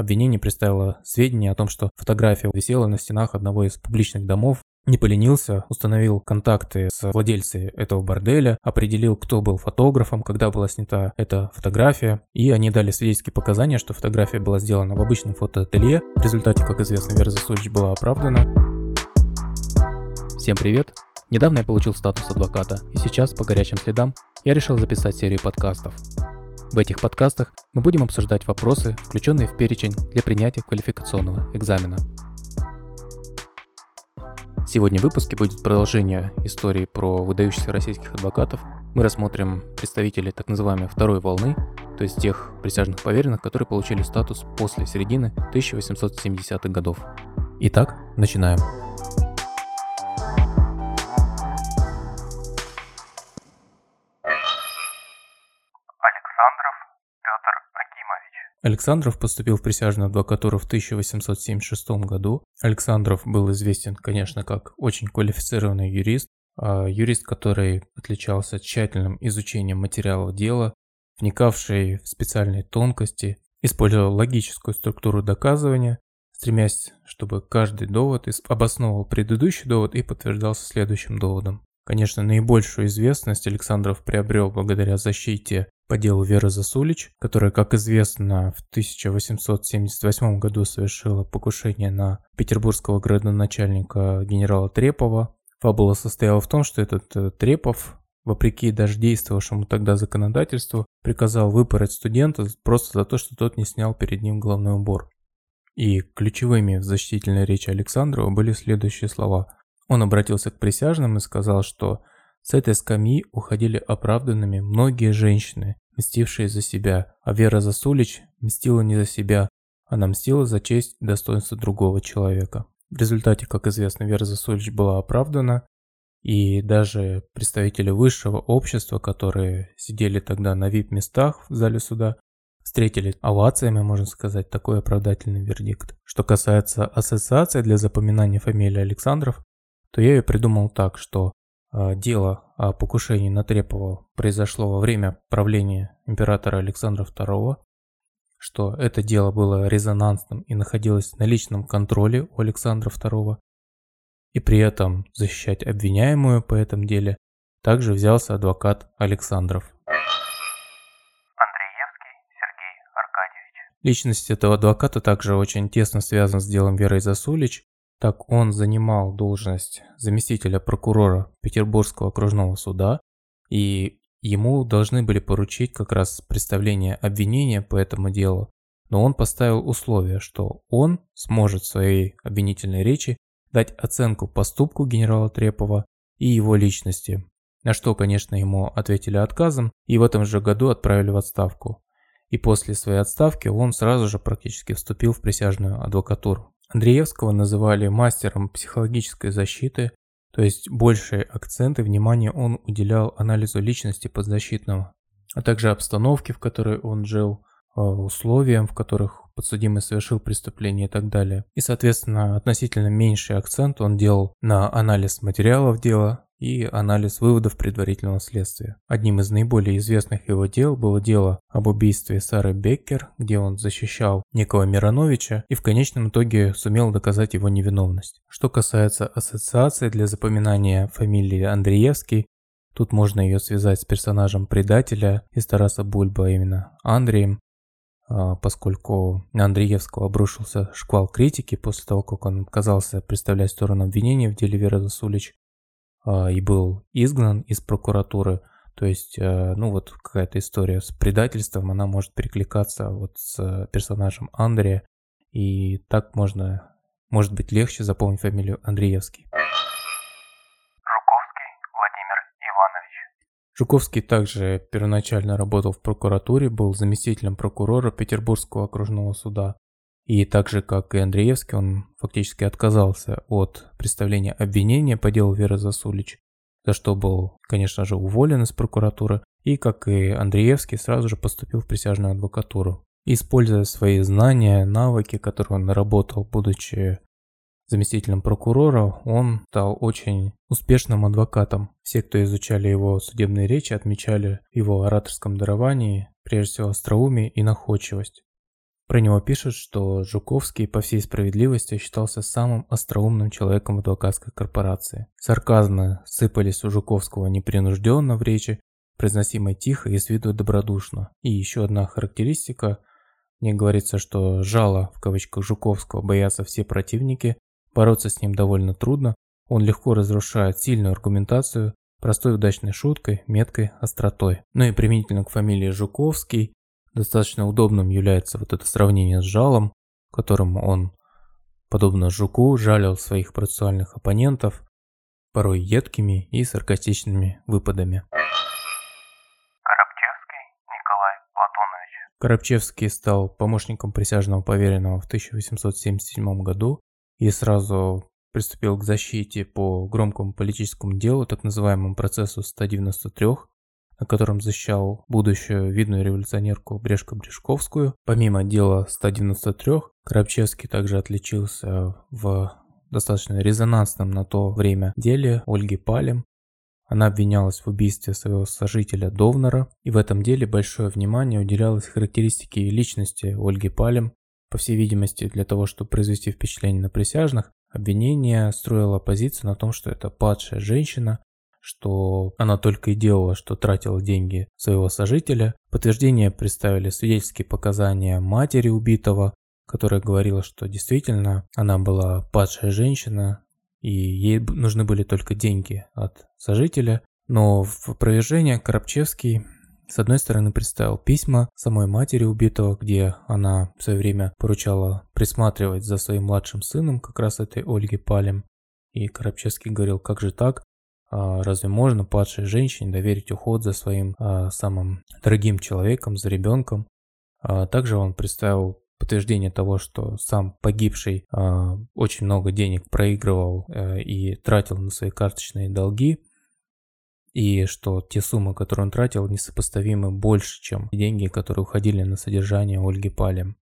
обвинение представило сведения о том, что фотография висела на стенах одного из публичных домов не поленился, установил контакты с владельцей этого борделя, определил, кто был фотографом, когда была снята эта фотография, и они дали свидетельские показания, что фотография была сделана в обычном фотоателье. В результате, как известно, Вера Засулич была оправдана. Всем привет! Недавно я получил статус адвоката, и сейчас, по горячим следам, я решил записать серию подкастов. В этих подкастах мы будем обсуждать вопросы, включенные в перечень для принятия квалификационного экзамена. Сегодня в выпуске будет продолжение истории про выдающихся российских адвокатов. Мы рассмотрим представителей так называемой второй волны, то есть тех присяжных поверенных, которые получили статус после середины 1870-х годов. Итак, начинаем. Александров поступил в присяжную адвокатуру в 1876 году. Александров был известен, конечно, как очень квалифицированный юрист, а юрист, который отличался тщательным изучением материалов дела, вникавший в специальные тонкости, использовал логическую структуру доказывания, стремясь, чтобы каждый довод обосновывал предыдущий довод и подтверждался следующим доводом. Конечно, наибольшую известность Александров приобрел благодаря защите по делу Веры Засулич, которая, как известно, в 1878 году совершила покушение на петербургского градоначальника генерала Трепова. Фабула состояла в том, что этот э, Трепов, вопреки даже действовавшему тогда законодательству, приказал выпороть студента просто за то, что тот не снял перед ним головной убор. И ключевыми в защитительной речи Александрова были следующие слова. Он обратился к присяжным и сказал, что с этой скамьи уходили оправданными многие женщины, мстившие за себя, а Вера Засулич мстила не за себя, она мстила за честь и достоинство другого человека. В результате, как известно, Вера Засулич была оправдана, и даже представители высшего общества, которые сидели тогда на вип-местах в зале суда, встретили овациями, можно сказать, такой оправдательный вердикт. Что касается ассоциации для запоминания фамилии Александров, то я ее придумал так, что дело о покушении на Трепова произошло во время правления императора Александра II, что это дело было резонансным и находилось на личном контроле у Александра II, и при этом защищать обвиняемую по этом деле также взялся адвокат Александров. Андреевский Сергей Аркадьевич. Личность этого адвоката также очень тесно связана с делом Веры Засулич, так он занимал должность заместителя прокурора Петербургского окружного суда, и ему должны были поручить как раз представление обвинения по этому делу, но он поставил условие, что он сможет в своей обвинительной речи дать оценку поступку генерала Трепова и его личности, на что, конечно, ему ответили отказом и в этом же году отправили в отставку. И после своей отставки он сразу же практически вступил в присяжную адвокатуру. Андреевского называли мастером психологической защиты, то есть большие акценты внимания он уделял анализу личности подзащитного, а также обстановке, в которой он жил, а, условиям, в которых подсудимый совершил преступление и так далее. И, соответственно, относительно меньший акцент он делал на анализ материалов дела, и анализ выводов предварительного следствия. Одним из наиболее известных его дел было дело об убийстве Сары Беккер, где он защищал некого Мироновича и в конечном итоге сумел доказать его невиновность. Что касается ассоциации для запоминания фамилии Андреевский, Тут можно ее связать с персонажем предателя из Тараса Бульба, а именно Андреем, а, поскольку на Андреевского обрушился шквал критики после того, как он отказался представлять сторону обвинения в деле Веры Засулич. А, и был изгнан из прокуратуры. То есть, э, ну вот какая-то история с предательством, она может перекликаться вот с персонажем Андрея. И так можно, может быть, легче запомнить фамилию Андреевский. Жуковский Владимир Иванович. Жуковский также первоначально работал в прокуратуре, был заместителем прокурора Петербургского окружного суда. И так же, как и Андреевский, он фактически отказался от представления обвинения по делу Веры Засулич, за что был, конечно же, уволен из прокуратуры, и, как и Андреевский, сразу же поступил в присяжную адвокатуру. Используя свои знания, навыки, которые он наработал, будучи заместителем прокурора, он стал очень успешным адвокатом. Все, кто изучали его судебные речи, отмечали его ораторском даровании, прежде всего остроумие и находчивость. Про него пишут, что Жуковский по всей справедливости считался самым остроумным человеком в адвокатской корпорации. Сарказмы сыпались у Жуковского непринужденно в речи, произносимой тихо и с виду добродушно. И еще одна характеристика. Мне говорится, что жало, в кавычках Жуковского, боятся все противники, бороться с ним довольно трудно, он легко разрушает сильную аргументацию простой удачной шуткой, меткой, остротой. Ну и применительно к фамилии Жуковский, достаточно удобным является вот это сравнение с жалом, которым он, подобно жуку, жалил своих процессуальных оппонентов, порой едкими и саркастичными выпадами. Коробчевский Николай Платонович. Коробчевский стал помощником присяжного поверенного в 1877 году и сразу приступил к защите по громкому политическому делу, так называемому процессу 193, на котором защищал будущую видную революционерку Брешко-Брешковскую. Помимо дела 193, Коробчевский также отличился в достаточно резонансном на то время деле Ольги Палем. Она обвинялась в убийстве своего сожителя Довнера, и в этом деле большое внимание уделялось характеристике личности Ольги Палем, по всей видимости, для того, чтобы произвести впечатление на присяжных, обвинение строило позицию на том, что это падшая женщина, что она только и делала, что тратила деньги своего сожителя. Подтверждение представили свидетельские показания матери убитого, которая говорила, что действительно она была падшая женщина, и ей нужны были только деньги от сожителя. Но в опровержение Коробчевский с одной стороны, представил письма самой матери убитого, где она в свое время поручала присматривать за своим младшим сыном, как раз этой Ольги Палем. И Коробчевский говорил, как же так? А разве можно падшей женщине доверить уход за своим а, самым дорогим человеком, за ребенком? А также он представил подтверждение того, что сам погибший очень много денег проигрывал а, и тратил на свои карточные долги, и что те суммы, которые он тратил, несопоставимы больше, чем деньги, которые уходили на содержание Ольги Палем.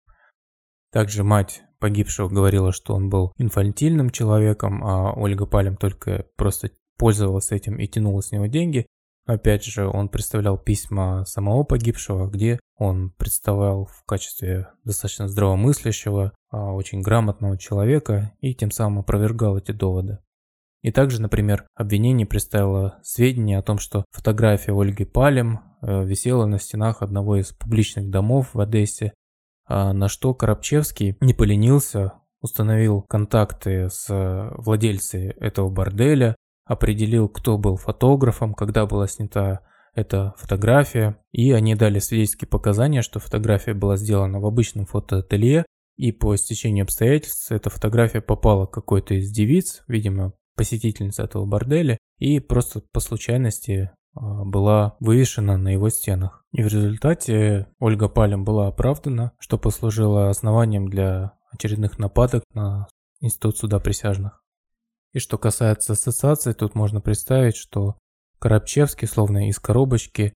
Также мать погибшего говорила, что он был инфантильным человеком, а Ольга Палем только просто пользовалась этим и тянула с него деньги. Опять же, он представлял письма самого погибшего, где он представлял в качестве достаточно здравомыслящего, а, очень грамотного человека и тем самым опровергал эти доводы. И также, например, обвинение представило сведения о том, что фотография Ольги Палем э, висела на стенах одного из публичных домов в Одессе, а на что Коробчевский не поленился, установил контакты с э, владельцей этого борделя, определил, кто был фотографом, когда была снята эта фотография, и они дали свидетельские показания, что фотография была сделана в обычном фотоателье, и по стечению обстоятельств эта фотография попала к какой-то из девиц, видимо, посетительница этого борделя и просто по случайности а, была вывешена на его стенах. И в результате Ольга Палем была оправдана, что послужило основанием для очередных нападок на институт суда присяжных. И что касается ассоциации, тут можно представить, что Коробчевский, словно из коробочки,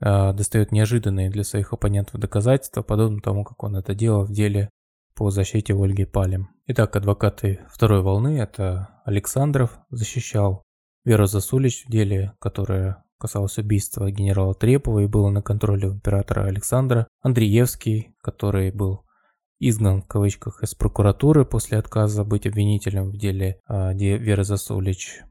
э, достает неожиданные для своих оппонентов доказательства, подобно тому, как он это делал в деле по защите Ольги Палем. Итак, адвокаты второй волны – это Александров защищал Веру Засулич в деле, которое касалось убийства генерала Трепова и было на контроле императора Александра, Андреевский, который был изгнан в кавычках из прокуратуры после отказа быть обвинителем в деле а, Веры Засулич,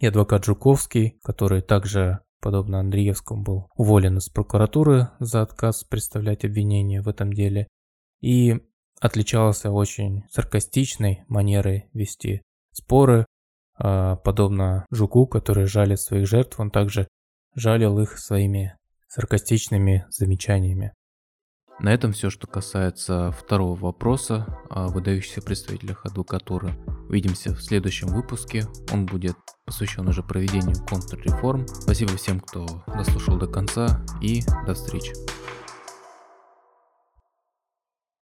и адвокат Жуковский, который также, подобно Андреевскому, был уволен из прокуратуры за отказ представлять обвинение в этом деле, и отличался очень саркастичной манерой вести споры, а, подобно жуку, который жалит своих жертв, он также жалил их своими саркастичными замечаниями. На этом все, что касается второго вопроса о выдающихся представителях адвокатуры. Увидимся в следующем выпуске. Он будет посвящен уже проведению контрреформ. Спасибо всем, кто дослушал до конца и до встречи.